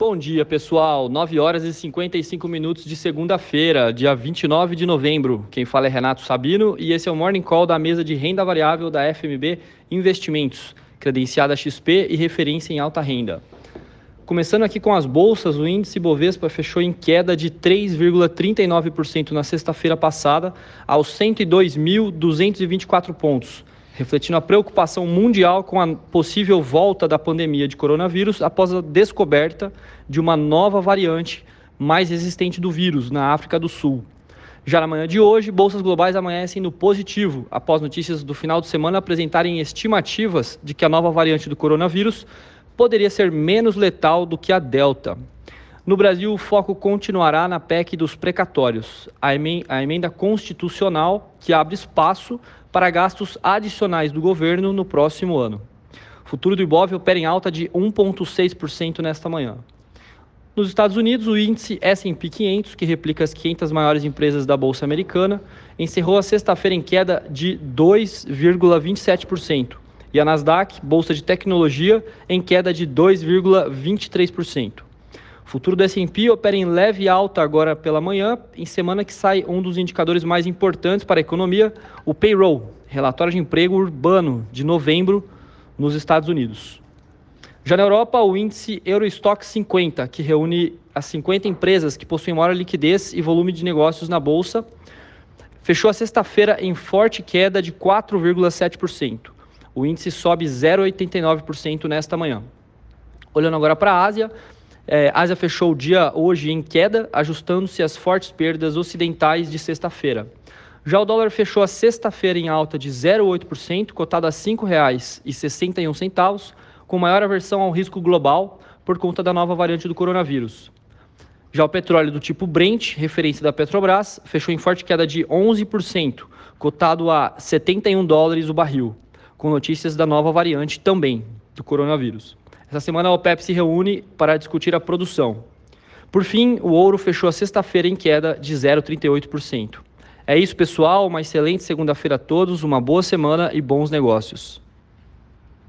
Bom dia, pessoal. 9 horas e 55 minutos de segunda-feira, dia 29 de novembro. Quem fala é Renato Sabino e esse é o Morning Call da mesa de renda variável da FMB Investimentos, credenciada XP e referência em alta renda. Começando aqui com as bolsas, o índice Bovespa fechou em queda de 3,39% na sexta-feira passada, aos 102.224 pontos refletindo a preocupação mundial com a possível volta da pandemia de coronavírus após a descoberta de uma nova variante mais resistente do vírus na África do Sul. Já na manhã de hoje, bolsas globais amanhecem no positivo, após notícias do final de semana apresentarem estimativas de que a nova variante do coronavírus poderia ser menos letal do que a Delta. No Brasil, o foco continuará na PEC dos precatórios, a emenda constitucional que abre espaço para gastos adicionais do governo no próximo ano. O futuro do Ibov opera em alta de 1,6% nesta manhã. Nos Estados Unidos, o índice S&P 500, que replica as 500 maiores empresas da Bolsa Americana, encerrou a sexta-feira em queda de 2,27%, e a Nasdaq, bolsa de tecnologia, em queda de 2,23%. Futuro do S&P opera em leve alta agora pela manhã, em semana que sai um dos indicadores mais importantes para a economia, o payroll, relatório de emprego urbano de novembro nos Estados Unidos. Já na Europa, o índice Eurostock 50, que reúne as 50 empresas que possuem maior liquidez e volume de negócios na bolsa, fechou a sexta-feira em forte queda de 4,7%. O índice sobe 0,89% nesta manhã. Olhando agora para a Ásia, é, Ásia fechou o dia hoje em queda, ajustando-se às fortes perdas ocidentais de sexta-feira. Já o dólar fechou a sexta-feira em alta de 0,8%, cotado a R$ 5,61, com maior aversão ao risco global por conta da nova variante do coronavírus. Já o petróleo do tipo Brent, referência da Petrobras, fechou em forte queda de 11%, cotado a 71 dólares o barril, com notícias da nova variante também do coronavírus. Essa semana a OPEP se reúne para discutir a produção. Por fim, o ouro fechou a sexta-feira em queda de 0,38%. É isso, pessoal. Uma excelente segunda-feira a todos, uma boa semana e bons negócios.